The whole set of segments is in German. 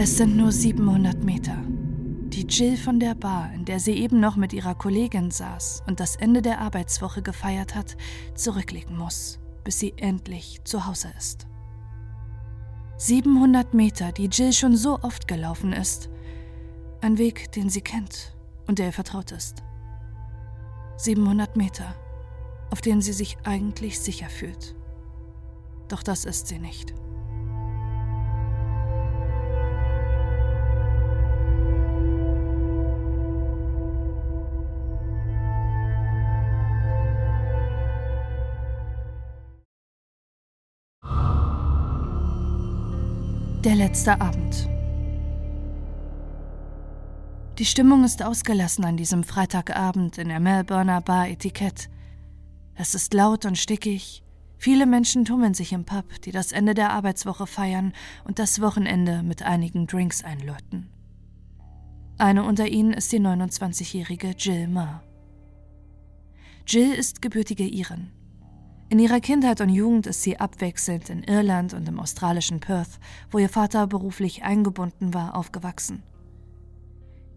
Es sind nur 700 Meter, die Jill von der Bar, in der sie eben noch mit ihrer Kollegin saß und das Ende der Arbeitswoche gefeiert hat, zurücklegen muss, bis sie endlich zu Hause ist. 700 Meter, die Jill schon so oft gelaufen ist. Ein Weg, den sie kennt und der ihr vertraut ist. 700 Meter, auf denen sie sich eigentlich sicher fühlt. Doch das ist sie nicht. Der letzte Abend. Die Stimmung ist ausgelassen an diesem Freitagabend in der Melbourner Bar Etikett. Es ist laut und stickig. Viele Menschen tummeln sich im Pub, die das Ende der Arbeitswoche feiern und das Wochenende mit einigen Drinks einläuten. Eine unter ihnen ist die 29-jährige Jill Ma. Jill ist gebürtige Iren. In ihrer Kindheit und Jugend ist sie abwechselnd in Irland und im australischen Perth, wo ihr Vater beruflich eingebunden war, aufgewachsen.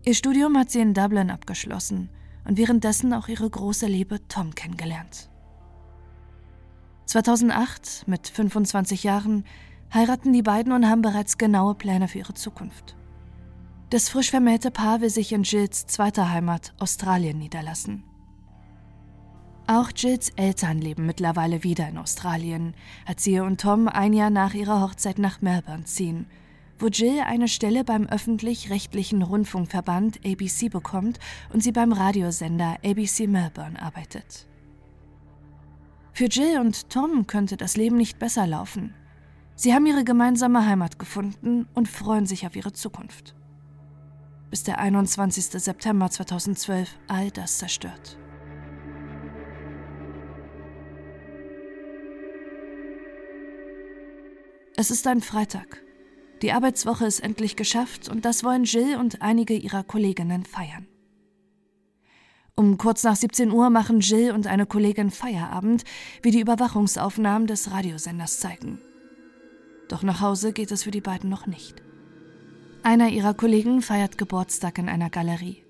Ihr Studium hat sie in Dublin abgeschlossen und währenddessen auch ihre große Liebe Tom kennengelernt. 2008, mit 25 Jahren, heiraten die beiden und haben bereits genaue Pläne für ihre Zukunft. Das frisch vermählte Paar will sich in Jills zweiter Heimat Australien niederlassen. Auch Jills Eltern leben mittlerweile wieder in Australien, als sie und Tom ein Jahr nach ihrer Hochzeit nach Melbourne ziehen, wo Jill eine Stelle beim öffentlich-rechtlichen Rundfunkverband ABC bekommt und sie beim Radiosender ABC Melbourne arbeitet. Für Jill und Tom könnte das Leben nicht besser laufen. Sie haben ihre gemeinsame Heimat gefunden und freuen sich auf ihre Zukunft. Bis der 21. September 2012 all das zerstört. Es ist ein Freitag. Die Arbeitswoche ist endlich geschafft und das wollen Jill und einige ihrer Kolleginnen feiern. Um kurz nach 17 Uhr machen Jill und eine Kollegin Feierabend, wie die Überwachungsaufnahmen des Radiosenders zeigen. Doch nach Hause geht es für die beiden noch nicht. Einer ihrer Kollegen feiert Geburtstag in einer Galerie.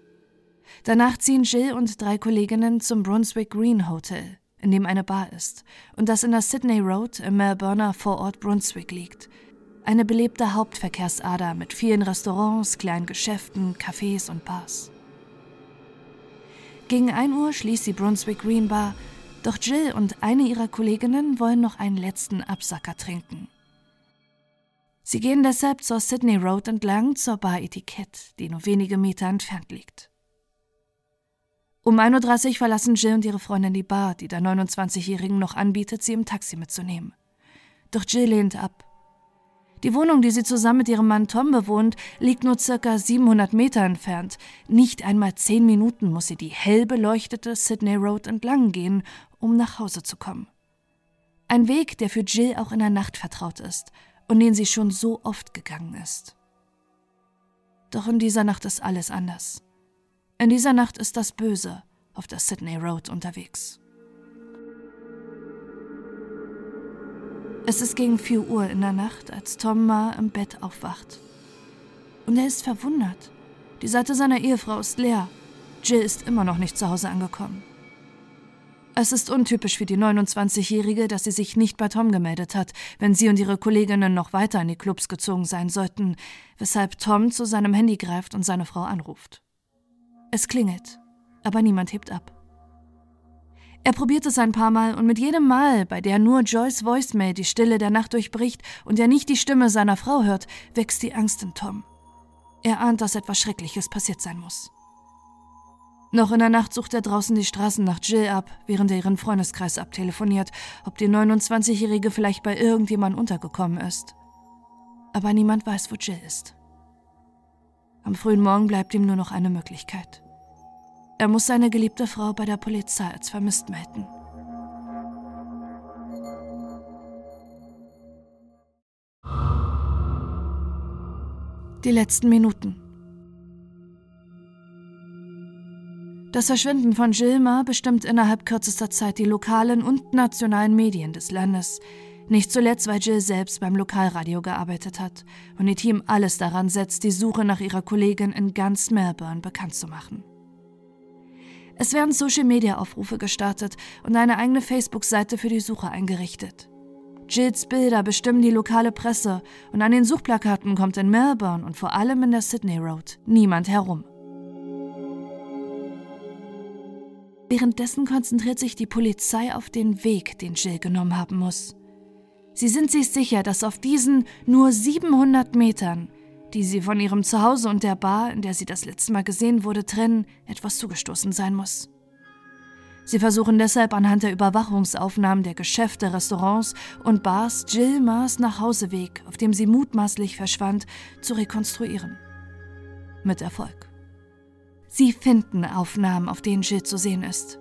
Danach ziehen Jill und drei Kolleginnen zum Brunswick Green Hotel, in dem eine Bar ist und das in der Sydney Road im Melbourner Vorort Brunswick liegt. Eine belebte Hauptverkehrsader mit vielen Restaurants, kleinen Geschäften, Cafés und Bars. Gegen 1 Uhr schließt die Brunswick Green Bar, doch Jill und eine ihrer Kolleginnen wollen noch einen letzten Absacker trinken. Sie gehen deshalb zur Sydney Road entlang zur Bar Etikett, die nur wenige Meter entfernt liegt. Um 1.30 Uhr verlassen Jill und ihre Freundin die Bar, die der 29-Jährigen noch anbietet, sie im Taxi mitzunehmen. Doch Jill lehnt ab. Die Wohnung, die sie zusammen mit ihrem Mann Tom bewohnt, liegt nur circa 700 Meter entfernt. Nicht einmal zehn Minuten muss sie die hell beleuchtete Sydney Road entlang gehen, um nach Hause zu kommen. Ein Weg, der für Jill auch in der Nacht vertraut ist und den sie schon so oft gegangen ist. Doch in dieser Nacht ist alles anders. In dieser Nacht ist das Böse auf der Sydney Road unterwegs. Es ist gegen 4 Uhr in der Nacht, als Tom Ma im Bett aufwacht. Und er ist verwundert. Die Seite seiner Ehefrau ist leer. Jill ist immer noch nicht zu Hause angekommen. Es ist untypisch für die 29-Jährige, dass sie sich nicht bei Tom gemeldet hat, wenn sie und ihre Kolleginnen noch weiter in die Clubs gezogen sein sollten, weshalb Tom zu seinem Handy greift und seine Frau anruft. Es klingelt, aber niemand hebt ab. Er probiert es ein paar Mal und mit jedem Mal, bei der nur Joyce Voicemail die Stille der Nacht durchbricht und er nicht die Stimme seiner Frau hört, wächst die Angst in Tom. Er ahnt, dass etwas Schreckliches passiert sein muss. Noch in der Nacht sucht er draußen die Straßen nach Jill ab, während er ihren Freundeskreis abtelefoniert, ob die 29-Jährige vielleicht bei irgendjemand untergekommen ist. Aber niemand weiß, wo Jill ist. Am frühen Morgen bleibt ihm nur noch eine Möglichkeit. Er muss seine geliebte Frau bei der Polizei als vermisst melden. Die letzten Minuten. Das Verschwinden von Gilma bestimmt innerhalb kürzester Zeit die lokalen und nationalen Medien des Landes, Nicht zuletzt, weil Jill selbst beim Lokalradio gearbeitet hat und ihr Team alles daran setzt, die Suche nach ihrer Kollegin in ganz Melbourne bekannt zu machen. Es werden Social-Media-Aufrufe gestartet und eine eigene Facebook-Seite für die Suche eingerichtet. Jills Bilder bestimmen die lokale Presse und an den Suchplakaten kommt in Melbourne und vor allem in der Sydney Road niemand herum. Währenddessen konzentriert sich die Polizei auf den Weg, den Jill genommen haben muss. Sie sind sich sicher, dass auf diesen nur 700 Metern, die sie von ihrem Zuhause und der Bar, in der sie das letzte Mal gesehen wurde, trennen, etwas zugestoßen sein muss. Sie versuchen deshalb anhand der Überwachungsaufnahmen der Geschäfte, Restaurants und Bars Jill Mars Nachhauseweg, auf dem sie mutmaßlich verschwand, zu rekonstruieren. Mit Erfolg. Sie finden Aufnahmen, auf denen Jill zu sehen ist.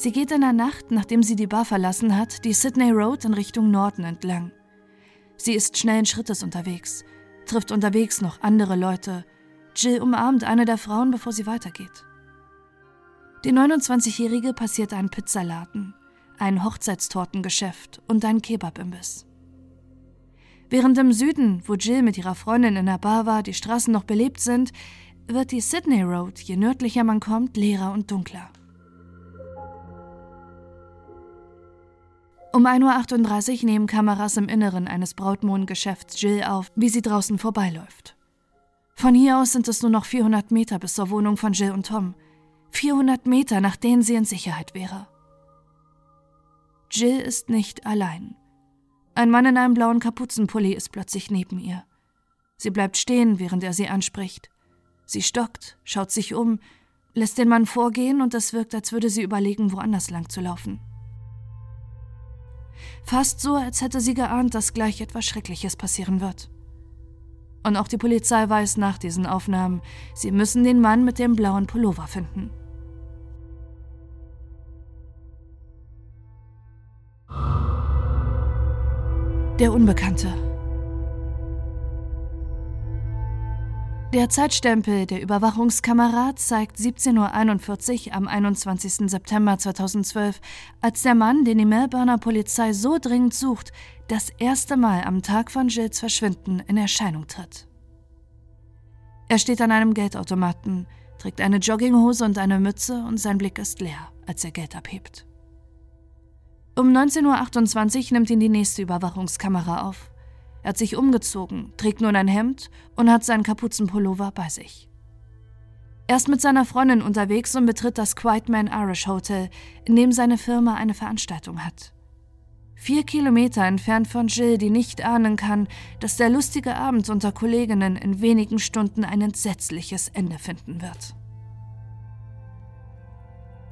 Sie geht in der Nacht, nachdem sie die Bar verlassen hat, die Sydney Road in Richtung Norden entlang. Sie ist schnellen Schrittes unterwegs, trifft unterwegs noch andere Leute. Jill umarmt eine der Frauen, bevor sie weitergeht. Die 29-Jährige passiert einen Pizzaladen, ein Hochzeitstortengeschäft und einen Kebab-Imbiss. Während im Süden, wo Jill mit ihrer Freundin in der Bar war, die Straßen noch belebt sind, wird die Sydney Road, je nördlicher man kommt, leerer und dunkler. Um 1.38 Uhr nehmen Kameras im Inneren eines Brautmohngeschäfts Jill auf, wie sie draußen vorbeiläuft. Von hier aus sind es nur noch 400 Meter bis zur Wohnung von Jill und Tom – 400 Meter, nach denen sie in Sicherheit wäre. Jill ist nicht allein. Ein Mann in einem blauen Kapuzenpulli ist plötzlich neben ihr. Sie bleibt stehen, während er sie anspricht. Sie stockt, schaut sich um, lässt den Mann vorgehen und es wirkt, als würde sie überlegen, woanders lang zu laufen. Fast so, als hätte sie geahnt, dass gleich etwas Schreckliches passieren wird. Und auch die Polizei weiß nach diesen Aufnahmen, sie müssen den Mann mit dem blauen Pullover finden. Der Unbekannte. Der Zeitstempel der Überwachungskamera zeigt 17.41 Uhr am 21. September 2012, als der Mann, den die Melbourner Polizei so dringend sucht, das erste Mal am Tag von Jills Verschwinden in Erscheinung tritt. Er steht an einem Geldautomaten, trägt eine Jogginghose und eine Mütze und sein Blick ist leer, als er Geld abhebt. Um 19.28 Uhr nimmt ihn die nächste Überwachungskamera auf. Er hat sich umgezogen, trägt nun ein Hemd und hat seinen Kapuzenpullover bei sich. Er ist mit seiner Freundin unterwegs und betritt das Quiet Man Irish Hotel, in dem seine Firma eine Veranstaltung hat. Vier Kilometer entfernt von Jill, die nicht ahnen kann, dass der lustige Abend unter Kolleginnen in wenigen Stunden ein entsetzliches Ende finden wird.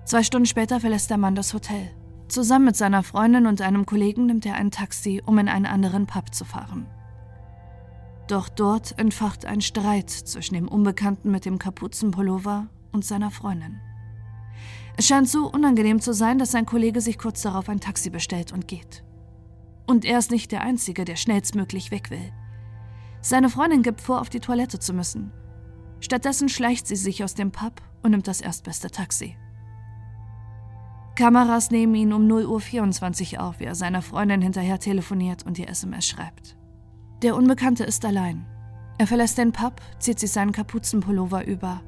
Zwei Stunden später verlässt der Mann das Hotel. Zusammen mit seiner Freundin und einem Kollegen nimmt er ein Taxi, um in einen anderen Pub zu fahren. Doch dort entfacht ein Streit zwischen dem Unbekannten mit dem Kapuzenpullover und seiner Freundin. Es scheint so unangenehm zu sein, dass sein Kollege sich kurz darauf ein Taxi bestellt und geht. Und er ist nicht der Einzige, der schnellstmöglich weg will. Seine Freundin gibt vor, auf die Toilette zu müssen. Stattdessen schleicht sie sich aus dem Pub und nimmt das erstbeste Taxi. Kameras nehmen ihn um 0.24 Uhr auf, wie er seiner Freundin hinterher telefoniert und ihr SMS schreibt. Der Unbekannte ist allein. Er verlässt den Pub, zieht sich seinen Kapuzenpullover über.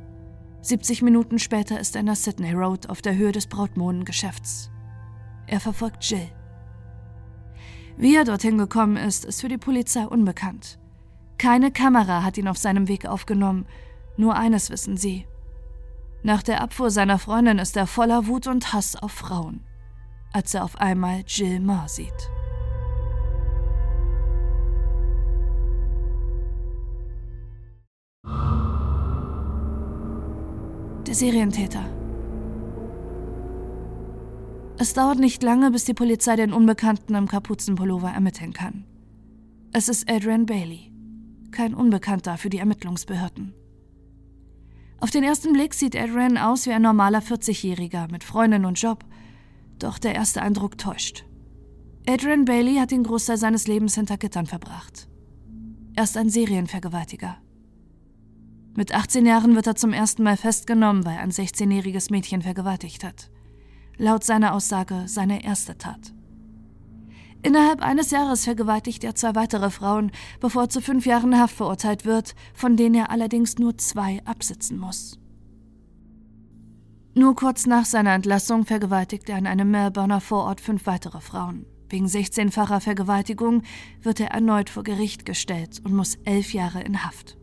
70 Minuten später ist er in der Sydney Road auf der Höhe des Brautmohnengeschäfts. Er verfolgt Jill. Wie er dorthin gekommen ist, ist für die Polizei unbekannt. Keine Kamera hat ihn auf seinem Weg aufgenommen. Nur eines wissen sie. Nach der Abfuhr seiner Freundin ist er voller Wut und Hass auf Frauen, als er auf einmal Jill Marr sieht. Der Serientäter. Es dauert nicht lange, bis die Polizei den Unbekannten im Kapuzenpullover ermitteln kann. Es ist Adrian Bailey, kein Unbekannter für die Ermittlungsbehörden. Auf den ersten Blick sieht Adrian aus wie ein normaler 40-Jähriger mit Freundin und Job. Doch der erste Eindruck täuscht. Adrian Bailey hat den Großteil seines Lebens hinter Gittern verbracht. Er ist ein Serienvergewaltiger. Mit 18 Jahren wird er zum ersten Mal festgenommen, weil er ein 16-jähriges Mädchen vergewaltigt hat. Laut seiner Aussage seine erste Tat. Innerhalb eines Jahres vergewaltigt er zwei weitere Frauen, bevor er zu fünf Jahren Haft verurteilt wird, von denen er allerdings nur zwei absitzen muss. Nur kurz nach seiner Entlassung vergewaltigt er in einem Melbourner Vorort fünf weitere Frauen. Wegen 16-facher Vergewaltigung wird er erneut vor Gericht gestellt und muss elf Jahre in Haft.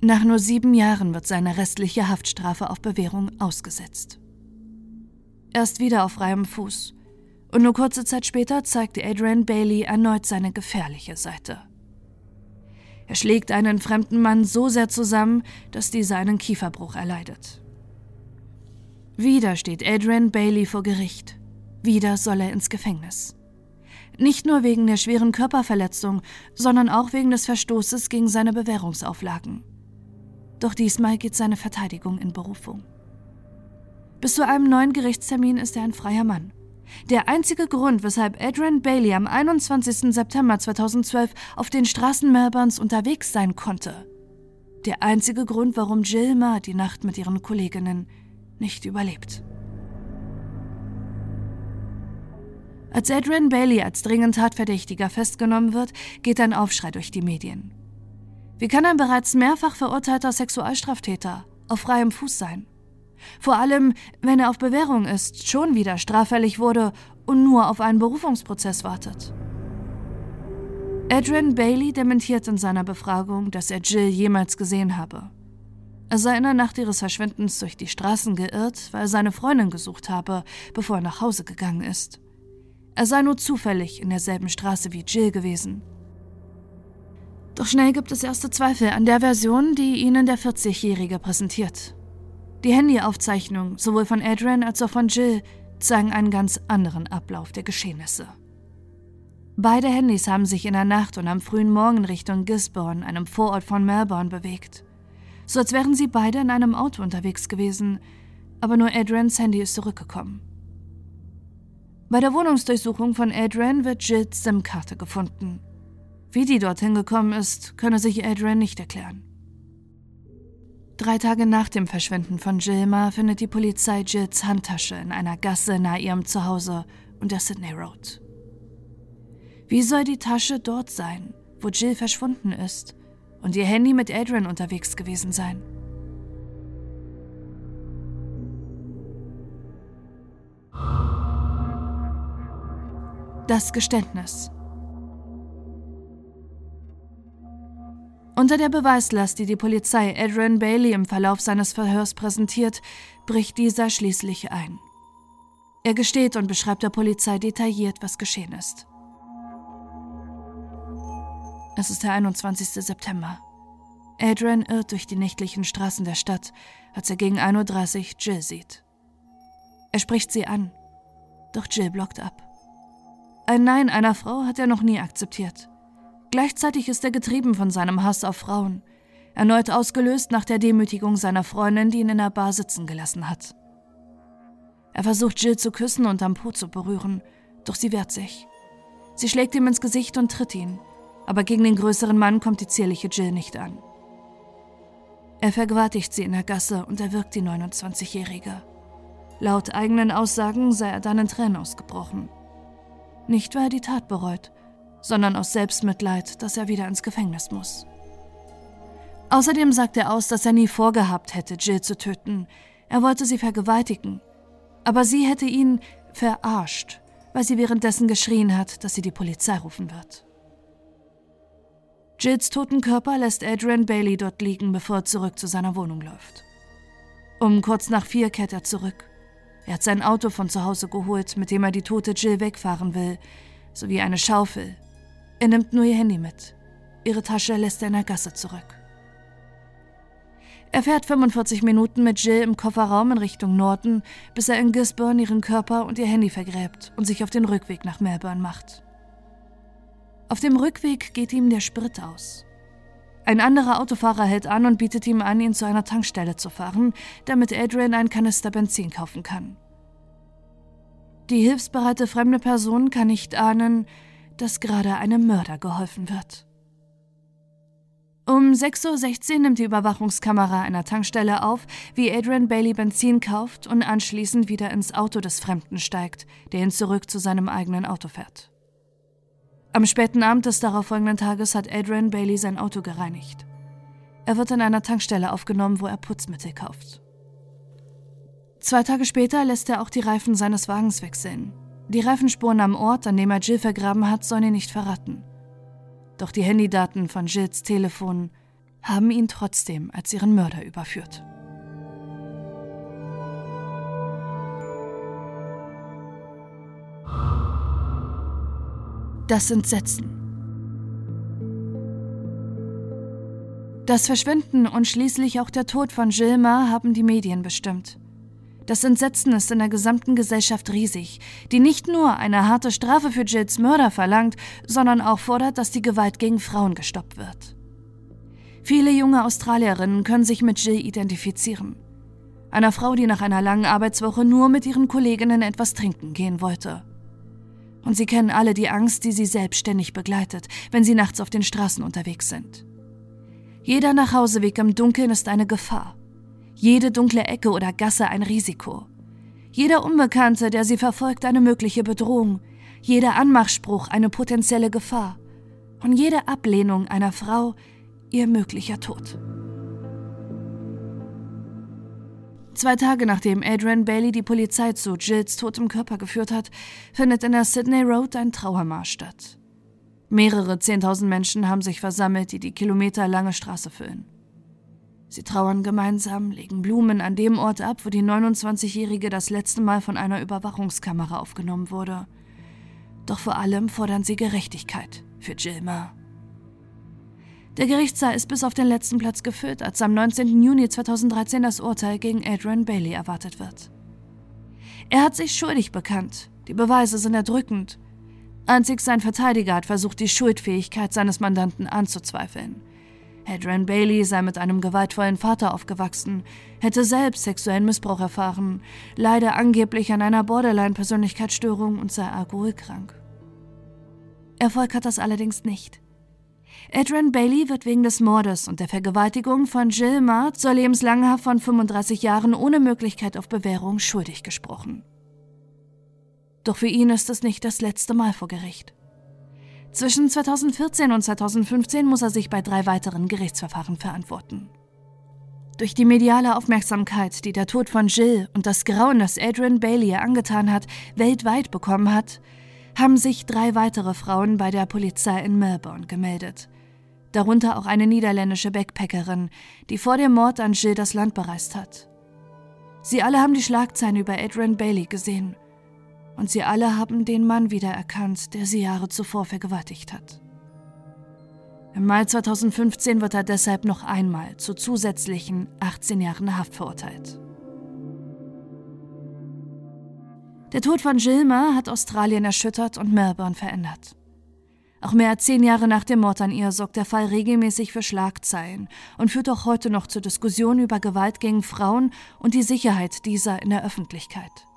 Nach nur sieben Jahren wird seine restliche Haftstrafe auf Bewährung ausgesetzt. Er ist wieder auf freiem Fuß und nur kurze Zeit später zeigte Adrian Bailey erneut seine gefährliche Seite. Er schlägt einen fremden Mann so sehr zusammen, dass dieser einen Kieferbruch erleidet. Wieder steht Adrian Bailey vor Gericht. Wieder soll er ins Gefängnis. Nicht nur wegen der schweren Körperverletzung, sondern auch wegen des Verstoßes gegen seine Bewährungsauflagen. Doch diesmal geht seine Verteidigung in Berufung. Bis zu einem neuen Gerichtstermin ist er ein freier Mann. Der einzige Grund, weshalb Adrian Bailey am 21. September 2012 auf den Straßen Melbournes unterwegs sein konnte. Der einzige Grund, warum Jill Ma die Nacht mit ihren Kolleginnen nicht überlebt. Als Adrian Bailey als dringend Tatverdächtiger festgenommen wird, geht ein Aufschrei durch die Medien. Wie kann ein bereits mehrfach verurteilter Sexualstraftäter auf freiem Fuß sein? Vor allem, wenn er auf Bewährung ist, schon wieder straffällig wurde und nur auf einen Berufungsprozess wartet. Adrian Bailey dementiert in seiner Befragung, dass er Jill jemals gesehen habe. Er sei in der Nacht ihres Verschwindens durch die Straßen geirrt, weil er seine Freundin gesucht habe, bevor er nach Hause gegangen ist. Er sei nur zufällig in derselben Straße wie Jill gewesen. Doch schnell gibt es erste Zweifel an der Version, die ihnen der 40-Jährige präsentiert. Die Handyaufzeichnungen, sowohl von Adrian als auch von Jill, zeigen einen ganz anderen Ablauf der Geschehnisse. Beide Handys haben sich in der Nacht und am frühen Morgen Richtung Gisborne, einem Vorort von Melbourne, bewegt. So als wären sie beide in einem Auto unterwegs gewesen, aber nur Adrians Handy ist zurückgekommen. Bei der Wohnungsdurchsuchung von Adrian wird Jills SIM-Karte gefunden. Wie die dorthin gekommen ist, könne sich Adrian nicht erklären. Drei Tage nach dem Verschwinden von Gilma findet die Polizei Jills Handtasche in einer Gasse nahe ihrem Zuhause und der Sydney Road. Wie soll die Tasche dort sein, wo Jill verschwunden ist und ihr Handy mit Adrian unterwegs gewesen sein? Das Geständnis. Unter der Beweislast, die die Polizei Adrian Bailey im Verlauf seines Verhörs präsentiert, bricht dieser schließlich ein. Er gesteht und beschreibt der Polizei detailliert, was geschehen ist. Es ist der 21. September. Adrian irrt durch die nächtlichen Straßen der Stadt, als er gegen 1.30 Uhr Jill sieht. Er spricht sie an, doch Jill blockt ab. Ein Nein einer Frau hat er noch nie akzeptiert. Gleichzeitig ist er getrieben von seinem Hass auf Frauen, erneut ausgelöst nach der Demütigung seiner Freundin, die ihn in der Bar sitzen gelassen hat. Er versucht Jill zu küssen und am Po zu berühren, doch sie wehrt sich. Sie schlägt ihm ins Gesicht und tritt ihn, aber gegen den größeren Mann kommt die zierliche Jill nicht an. Er vergewaltigt sie in der Gasse und erwirkt die 29-Jährige. Laut eigenen Aussagen sei er dann in Tränen ausgebrochen. Nicht, weil er die Tat bereut, sondern aus Selbstmitleid, dass er wieder ins Gefängnis muss. Außerdem sagt er aus, dass er nie vorgehabt hätte, Jill zu töten. Er wollte sie vergewaltigen. Aber sie hätte ihn verarscht, weil sie währenddessen geschrien hat, dass sie die Polizei rufen wird. Jills toten Körper lässt Adrian Bailey dort liegen, bevor er zurück zu seiner Wohnung läuft. Um kurz nach vier kehrt er zurück. Er hat sein Auto von zu Hause geholt, mit dem er die tote Jill wegfahren will, sowie eine Schaufel, er nimmt nur ihr Handy mit. Ihre Tasche lässt er in der Gasse zurück. Er fährt 45 Minuten mit Jill im Kofferraum in Richtung Norden, bis er in Gisborne ihren Körper und ihr Handy vergräbt und sich auf den Rückweg nach Melbourne macht. Auf dem Rückweg geht ihm der Sprit aus. Ein anderer Autofahrer hält an und bietet ihm an, ihn zu einer Tankstelle zu fahren, damit Adrian einen Kanister Benzin kaufen kann. Die hilfsbereite fremde Person kann nicht ahnen, dass gerade einem Mörder geholfen wird. Um 6.16 Uhr nimmt die Überwachungskamera einer Tankstelle auf, wie Adrian Bailey Benzin kauft und anschließend wieder ins Auto des Fremden steigt, der ihn zurück zu seinem eigenen Auto fährt. Am späten Abend des darauffolgenden Tages hat Adrian Bailey sein Auto gereinigt. Er wird an einer Tankstelle aufgenommen, wo er Putzmittel kauft. Zwei Tage später lässt er auch die Reifen seines Wagens wechseln. Die Reifenspuren am Ort, an dem er Jill vergraben hat, sollen ihn nicht verraten. Doch die Handydaten von Jills Telefon haben ihn trotzdem als ihren Mörder überführt. Das Entsetzen. Das Verschwinden und schließlich auch der Tod von Gilmar haben die Medien bestimmt. Das Entsetzen ist in der gesamten Gesellschaft riesig, die nicht nur eine harte Strafe für Jills Mörder verlangt, sondern auch fordert, dass die Gewalt gegen Frauen gestoppt wird. Viele junge Australierinnen können sich mit Jill identifizieren. Einer Frau, die nach einer langen Arbeitswoche nur mit ihren Kolleginnen etwas trinken gehen wollte. Und sie kennen alle die Angst, die sie selbstständig begleitet, wenn sie nachts auf den Straßen unterwegs sind. Jeder Nachhauseweg im Dunkeln ist eine Gefahr jede dunkle Ecke oder Gasse ein Risiko. Jeder Unbekannte, der sie verfolgt, eine mögliche Bedrohung, jeder Anmachspruch eine potenzielle Gefahr und jede Ablehnung einer Frau ihr möglicher Tod. Zwei Tage nachdem Adrian Bailey die Polizei zu Jills totem Körper geführt hat, findet in der Sydney Road ein Trauermarsch statt. Mehrere Zehntausend Menschen haben sich versammelt, die die kilometerlange Straße füllen. Sie trauern gemeinsam, legen Blumen an dem Ort ab, wo die 29-Jährige das letzte Mal von einer Überwachungskamera aufgenommen wurde. Doch vor allem fordern sie Gerechtigkeit für Gilma. Der Gerichtssaal ist bis auf den letzten Platz gefüllt, als am 19. Juni 2013 das Urteil gegen Adrian Bailey erwartet wird. Er hat sich schuldig bekannt. Die Beweise sind erdrückend. Einzig sein Verteidiger hat versucht, die Schuldfähigkeit seines Mandanten anzuzweifeln. Adrian Bailey sei mit einem gewaltvollen Vater aufgewachsen, hätte selbst sexuellen Missbrauch erfahren, leide angeblich an einer Borderline-Persönlichkeitsstörung und sei alkoholkrank. Erfolg hat das allerdings nicht. Adrian Bailey wird wegen des Mordes und der Vergewaltigung von Jill Mart zur lebenslangen Haft von 35 Jahren ohne Möglichkeit auf Bewährung schuldig gesprochen. Doch für ihn ist es nicht das letzte Mal vor Gericht. Zwischen 2014 und 2015 muss er sich bei drei weiteren Gerichtsverfahren verantworten. Durch die mediale Aufmerksamkeit, die der Tod von Jill und das Grauen, das Adrian Bailey angetan hat, weltweit bekommen hat, haben sich drei weitere Frauen bei der Polizei in Melbourne gemeldet. Darunter auch eine niederländische Backpackerin, die vor dem Mord an Jill das Land bereist hat. Sie alle haben die Schlagzeilen über Adrian Bailey gesehen – und sie alle haben den Mann wiedererkannt, der sie Jahre zuvor vergewaltigt hat. Im Mai 2015 wird er deshalb noch einmal zu zusätzlichen 18 Jahren Haft verurteilt. Der Tod von Gilmer hat Australien erschüttert und Melbourne verändert. Auch mehr als zehn Jahre nach dem Mord an ihr sorgt der Fall regelmäßig für Schlagzeilen und führt auch heute noch zur Diskussion über Gewalt gegen Frauen und die Sicherheit dieser in der Öffentlichkeit.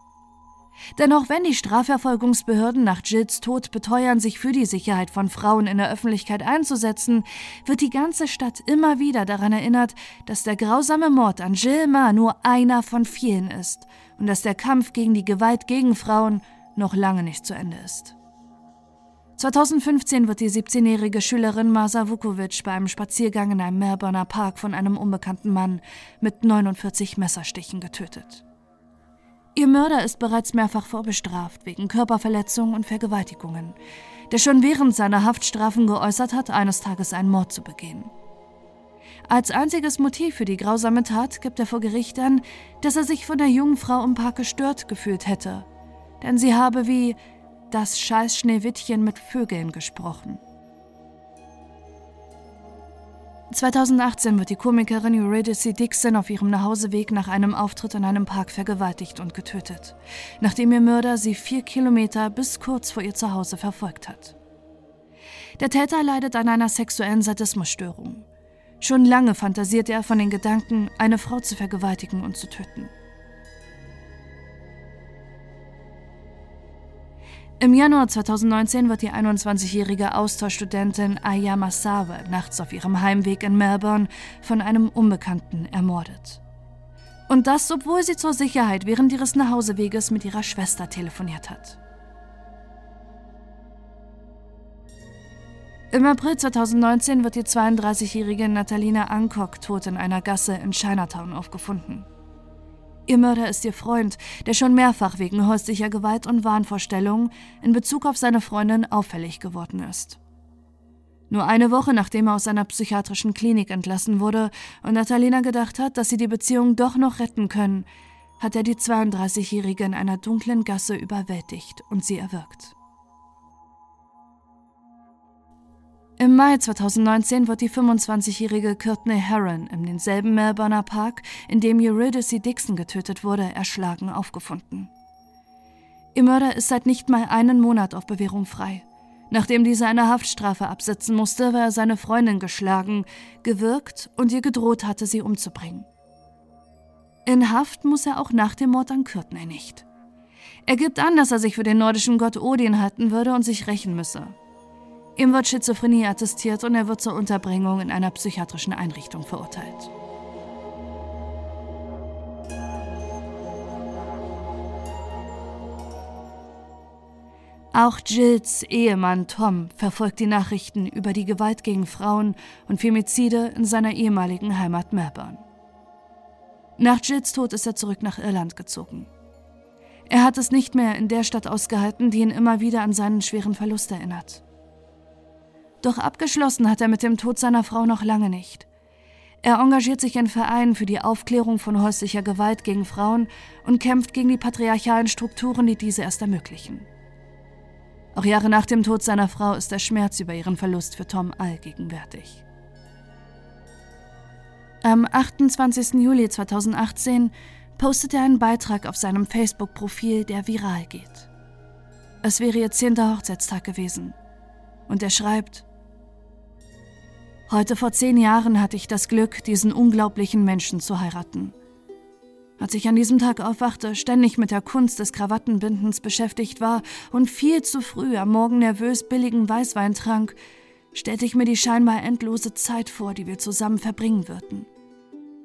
Denn auch wenn die Strafverfolgungsbehörden nach Jills Tod beteuern, sich für die Sicherheit von Frauen in der Öffentlichkeit einzusetzen, wird die ganze Stadt immer wieder daran erinnert, dass der grausame Mord an Jill Ma nur einer von vielen ist und dass der Kampf gegen die Gewalt gegen Frauen noch lange nicht zu Ende ist. 2015 wird die 17-jährige Schülerin Masa Vukovic bei einem Spaziergang in einem Melbourner Park von einem unbekannten Mann mit 49 Messerstichen getötet. Ihr Mörder ist bereits mehrfach vorbestraft wegen Körperverletzung und Vergewaltigungen, der schon während seiner Haftstrafen geäußert hat, eines Tages einen Mord zu begehen. Als einziges Motiv für die grausame Tat gibt er vor Gericht an, dass er sich von der jungen Frau im Park gestört gefühlt hätte, denn sie habe wie das scheiß Schneewittchen mit Vögeln gesprochen. 2018 wird die Komikerin Eurydice Dixon auf ihrem Nachhauseweg nach einem Auftritt in einem Park vergewaltigt und getötet, nachdem ihr Mörder sie vier Kilometer bis kurz vor ihr Zuhause verfolgt hat. Der Täter leidet an einer sexuellen Sadismusstörung. Schon lange fantasiert er von den Gedanken, eine Frau zu vergewaltigen und zu töten. Im Januar 2019 wird die 21-jährige Austauschstudentin Aya Massawe nachts auf ihrem Heimweg in Melbourne von einem Unbekannten ermordet. Und das, obwohl sie zur Sicherheit während ihres Nachhauseweges mit ihrer Schwester telefoniert hat. Im April 2019 wird die 32-jährige Natalina Ancock tot in einer Gasse in Chinatown aufgefunden. Ihr Mörder ist ihr Freund, der schon mehrfach wegen häuslicher Gewalt und Wahnvorstellungen in Bezug auf seine Freundin auffällig geworden ist. Nur eine Woche nachdem er aus seiner psychiatrischen Klinik entlassen wurde und Natalina gedacht hat, dass sie die Beziehung doch noch retten können, hat er die 32-Jährige in einer dunklen Gasse überwältigt und sie erwürgt. Im Mai 2019 wird die 25-jährige Courtney Heron in denselben Melbourner Park, in dem Eurydice Dixon getötet wurde, erschlagen aufgefunden. Ihr Mörder ist seit nicht mal einen Monat auf Bewährung frei. Nachdem diese eine Haftstrafe absitzen musste, war er seine Freundin geschlagen, gewürgt und ihr gedroht hatte, sie umzubringen. In Haft muss er auch nach dem Mord an Courtney nicht. Er gibt an, dass er sich für den nordischen Gott Odin halten würde und sich rächen müsse. Ihm wird Schizophrenie attestiert und er wird zur Unterbringung in einer psychiatrischen Einrichtung verurteilt. Auch Jills Ehemann Tom verfolgt die Nachrichten über die Gewalt gegen Frauen und Femizide in seiner ehemaligen Heimat Melbourne. Nach Jills Tod ist er zurück nach Irland gezogen. Er hat es nicht mehr in der Stadt ausgehalten, die ihn immer wieder an seinen schweren Verlust erinnert. Doch abgeschlossen hat er mit dem Tod seiner Frau noch lange nicht. Er engagiert sich in Vereinen für die Aufklärung von häuslicher Gewalt gegen Frauen und kämpft gegen die patriarchalen Strukturen, die diese erst ermöglichen. Auch Jahre nach dem Tod seiner Frau ist der Schmerz über ihren Verlust für Tom allgegenwärtig. Am 28. Juli 2018 postet er einen Beitrag auf seinem Facebook-Profil, der viral geht. Es wäre ihr zehnter Hochzeitstag gewesen. Und er schreibt, Heute vor zehn Jahren hatte ich das Glück, diesen unglaublichen Menschen zu heiraten. Als ich an diesem Tag aufwachte, ständig mit der Kunst des Krawattenbindens beschäftigt war und viel zu früh am Morgen nervös billigen Weißwein trank, stellte ich mir die scheinbar endlose Zeit vor, die wir zusammen verbringen würden.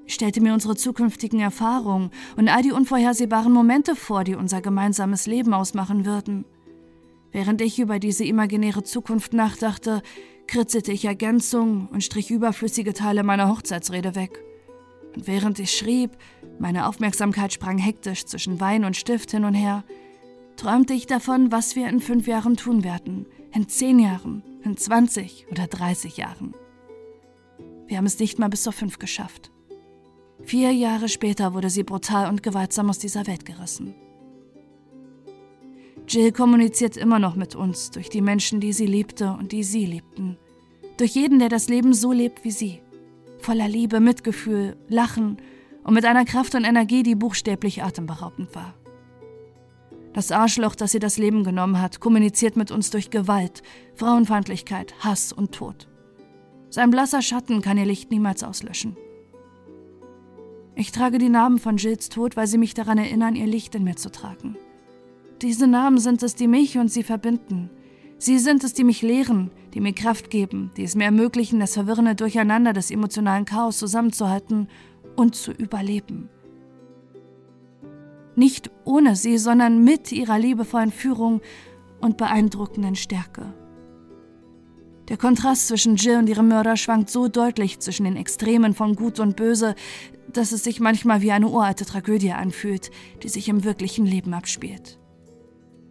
Ich stellte mir unsere zukünftigen Erfahrungen und all die unvorhersehbaren Momente vor, die unser gemeinsames Leben ausmachen würden. Während ich über diese imaginäre Zukunft nachdachte, kritzelte ich Ergänzungen und strich überflüssige Teile meiner Hochzeitsrede weg. Und während ich schrieb, meine Aufmerksamkeit sprang hektisch zwischen Wein und Stift hin und her, träumte ich davon, was wir in fünf Jahren tun werden, in zehn Jahren, in 20 oder 30 Jahren. Wir haben es nicht mal bis zur fünf geschafft. Vier Jahre später wurde sie brutal und gewaltsam aus dieser Welt gerissen. Jill kommuniziert immer noch mit uns durch die Menschen, die sie liebte und die sie liebten. Durch jeden, der das Leben so lebt wie sie. Voller Liebe, Mitgefühl, Lachen und mit einer Kraft und Energie, die buchstäblich atemberaubend war. Das Arschloch, das ihr das Leben genommen hat, kommuniziert mit uns durch Gewalt, Frauenfeindlichkeit, Hass und Tod. Sein blasser Schatten kann ihr Licht niemals auslöschen. Ich trage die Namen von Jills Tod, weil sie mich daran erinnern, ihr Licht in mir zu tragen. Diese Namen sind es, die mich und sie verbinden. Sie sind es, die mich lehren, die mir Kraft geben, die es mir ermöglichen, das verwirrende Durcheinander des emotionalen Chaos zusammenzuhalten und zu überleben. Nicht ohne sie, sondern mit ihrer liebevollen Führung und beeindruckenden Stärke. Der Kontrast zwischen Jill und ihrem Mörder schwankt so deutlich zwischen den Extremen von Gut und Böse, dass es sich manchmal wie eine uralte Tragödie anfühlt, die sich im wirklichen Leben abspielt.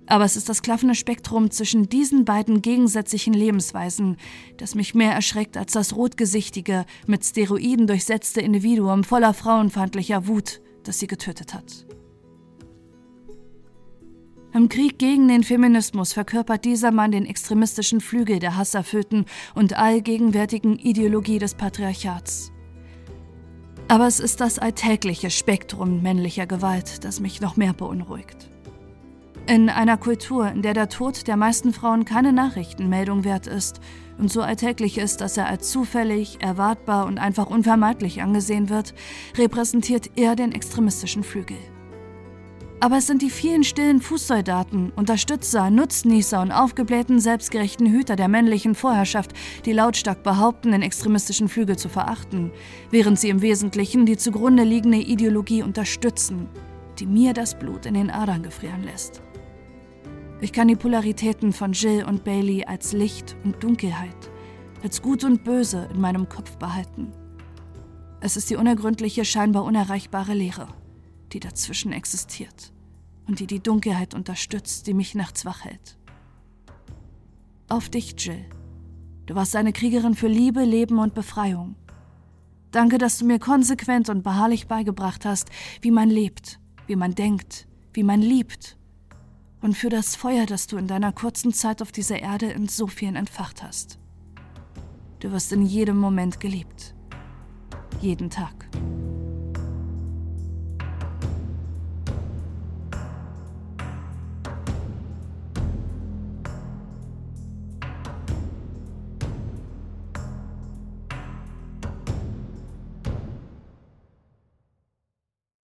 Aber es ist das klaffende Spektrum zwischen diesen beiden gegensätzlichen Lebensweisen, das mich mehr erschreckt als das rotgesichtige, mit Steroiden durchsetzte Individuum voller frauenfeindlicher Wut, das sie getötet hat. Im Krieg gegen den Feminismus verkörpert dieser Mann den extremistischen Flügel der hasserfüllten und allgegenwärtigen Ideologie des Patriarchats. Aber es ist das alltägliche Spektrum männlicher Gewalt, das mich noch mehr beunruhigt. In einer Kultur, in der der Tod der meisten Frauen keine Nachrichtenmeldung wert ist und so alltäglich ist, dass er als zufällig, erwartbar und einfach unvermeidlich angesehen wird, repräsentiert er den extremistischen Flügel. Aber es sind die vielen stillen Fußsoldaten, Unterstützer, Nutznießer und aufgeblähten, selbstgerechten Hüter der männlichen Vorherrschaft, die lautstark behaupten, den extremistischen Flügel zu verachten, während sie im Wesentlichen die zugrunde liegende Ideologie unterstützen, die mir das Blut in den Adern gefrieren lässt. Ich kann die Polaritäten von Jill und Bailey als Licht und Dunkelheit, als Gut und Böse in meinem Kopf behalten. Es ist die unergründliche, scheinbar unerreichbare Leere die dazwischen existiert und die die Dunkelheit unterstützt, die mich nachts wach hält. Auf dich, Jill. Du warst eine Kriegerin für Liebe, Leben und Befreiung. Danke, dass du mir konsequent und beharrlich beigebracht hast, wie man lebt, wie man denkt, wie man liebt. Und für das Feuer, das du in deiner kurzen Zeit auf dieser Erde in so vielen entfacht hast. Du wirst in jedem Moment geliebt. Jeden Tag.